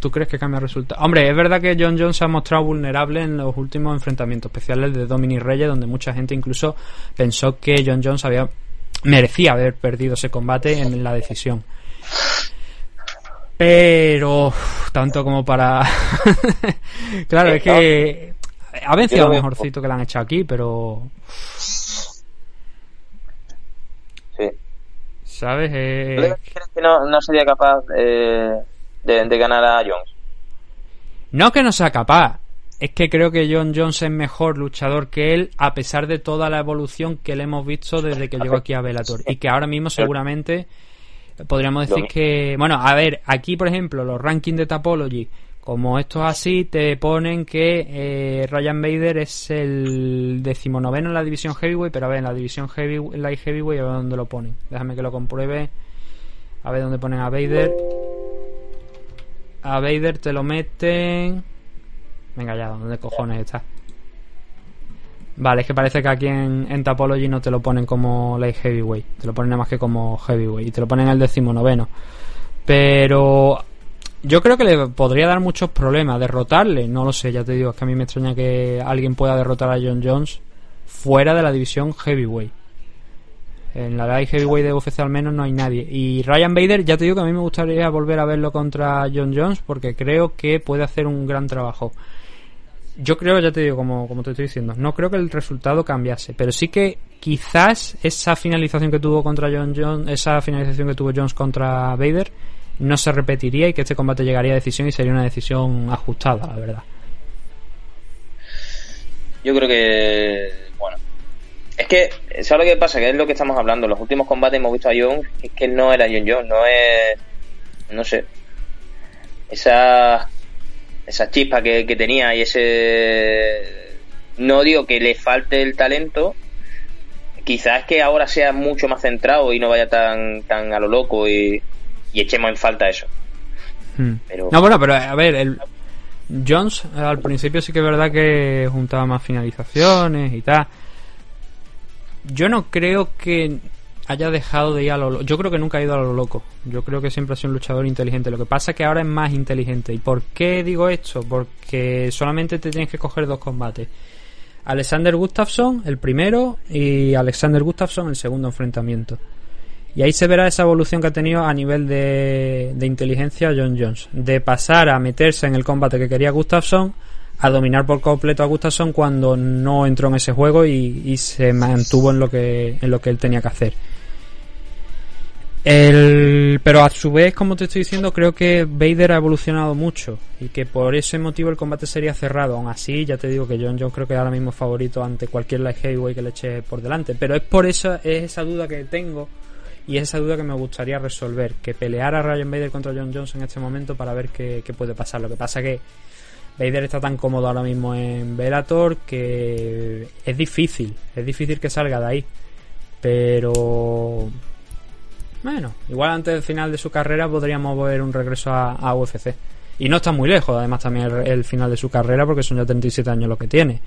¿Tú crees que cambia el resultado? Hombre, es verdad que John Jones se ha mostrado vulnerable en los últimos enfrentamientos especiales de Dominic Reyes, donde mucha gente incluso pensó que John Jones había merecía haber perdido ese combate en la decisión. Pero tanto como para claro, es que ha vencido lo mejorcito que le han echado aquí, pero sí. ¿Sabes? Eh... que no, no sería capaz eh de, ganar a Jones. No que no sea capaz, es que creo que John Jones es mejor luchador que él a pesar de toda la evolución que le hemos visto desde que llegó aquí a Bellator y que ahora mismo seguramente podríamos decir que bueno a ver aquí por ejemplo los rankings de Tapology como esto es así te ponen que eh, Ryan Bader es el decimonoveno en la división heavyweight pero a ver en la división heavy, light heavyweight a ver dónde lo ponen déjame que lo compruebe a ver dónde ponen a Bader a Vader te lo meten. Venga ya, ¿dónde cojones está? Vale, es que parece que aquí en, Tapology no te lo ponen como light heavyweight, te lo ponen nada más que como heavyweight y te lo ponen el decimonoveno. Pero yo creo que le podría dar muchos problemas derrotarle, no lo sé, ya te digo, es que a mí me extraña que alguien pueda derrotar a John Jones fuera de la división heavyweight. En la Light Heavyweight de UFC al menos no hay nadie. Y Ryan Bader, ya te digo que a mí me gustaría volver a verlo contra John Jones porque creo que puede hacer un gran trabajo. Yo creo, ya te digo, como, como te estoy diciendo, no creo que el resultado cambiase, pero sí que quizás esa finalización que tuvo contra John Jones, esa finalización que tuvo Jones contra Vader, no se repetiría y que este combate llegaría a decisión y sería una decisión ajustada, la verdad. Yo creo que, bueno, es que, ¿sabes lo que pasa? Que es lo que estamos hablando. Los últimos combates hemos visto a John, es que no era John Jones, no es. No sé. Esa. Esa chispa que, tenía y ese. No digo que le falte el talento. Quizás que ahora sea mucho más centrado y no vaya tan, tan a lo loco y, echemos en falta eso. Hmm. No, bueno, pero a ver, el. Jones al principio sí que es verdad que juntaba más finalizaciones y tal yo no creo que haya dejado de ir a lo loco. Yo creo que nunca ha ido a lo loco. Yo creo que siempre ha sido un luchador inteligente. Lo que pasa es que ahora es más inteligente. ¿Y por qué digo esto? Porque solamente te tienes que coger dos combates. Alexander Gustafsson, el primero, y Alexander Gustafsson, el segundo enfrentamiento. Y ahí se verá esa evolución que ha tenido a nivel de, de inteligencia John Jones. De pasar a meterse en el combate que quería Gustafsson a dominar por completo a Gustafsson cuando no entró en ese juego y, se mantuvo en lo que en lo que él tenía que hacer. El, pero a su vez, como te estoy diciendo, creo que Vader ha evolucionado mucho y que por ese motivo el combate sería cerrado. Aún así, ya te digo que John Jones creo que ahora mismo es favorito ante cualquier light heavyweight que le eche por delante. Pero es por eso, es esa duda que tengo y esa duda que me gustaría resolver, que peleara Ryan Bader contra John Jones en este momento para ver qué, qué puede pasar. Lo que pasa que Vader está tan cómodo ahora mismo en Bellator que es difícil, es difícil que salga de ahí. Pero bueno, igual antes del final de su carrera podríamos ver un regreso a, UFC. Y no está muy lejos, además también el, final de su carrera, porque son ya 37 años lo que tiene.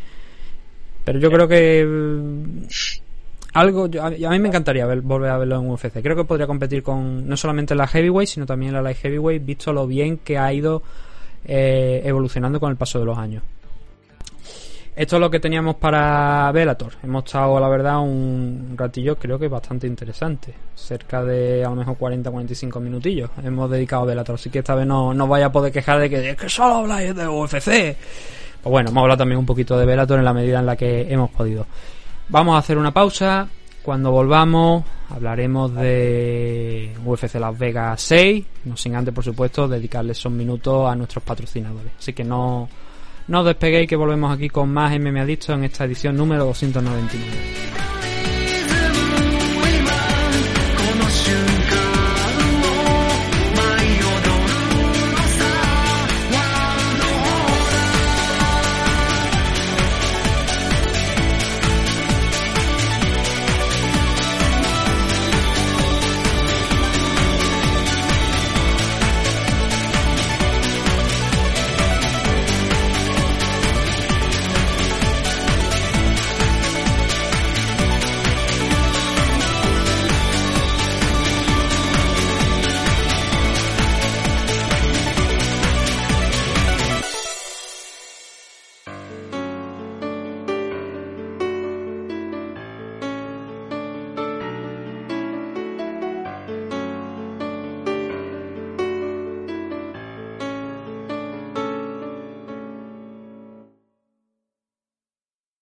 Pero yo creo que mm, algo, a, mí me encantaría volver a verlo en UFC. Creo que podría competir con no solamente la heavyweight, sino también la light heavyweight, visto lo bien que ha ido eh, evolucionando con el paso de los años. Esto es lo que teníamos para Velator. Hemos estado, la verdad, un ratillo creo que bastante interesante. Cerca de a lo mejor 40-45 minutillos hemos dedicado a Velator. Así que esta vez no, no vaya a poder quejar de que, es que solo habláis de UFC. Pues bueno, hemos hablado también un poquito de Velator en la medida en la que hemos podido. Vamos a hacer una pausa. Cuando volvamos hablaremos de UFC Las Vegas 6, no sin antes por supuesto dedicarles esos minutos a nuestros patrocinadores. Así que no, no os despeguéis que volvemos aquí con más MMA Adicto en esta edición número 299.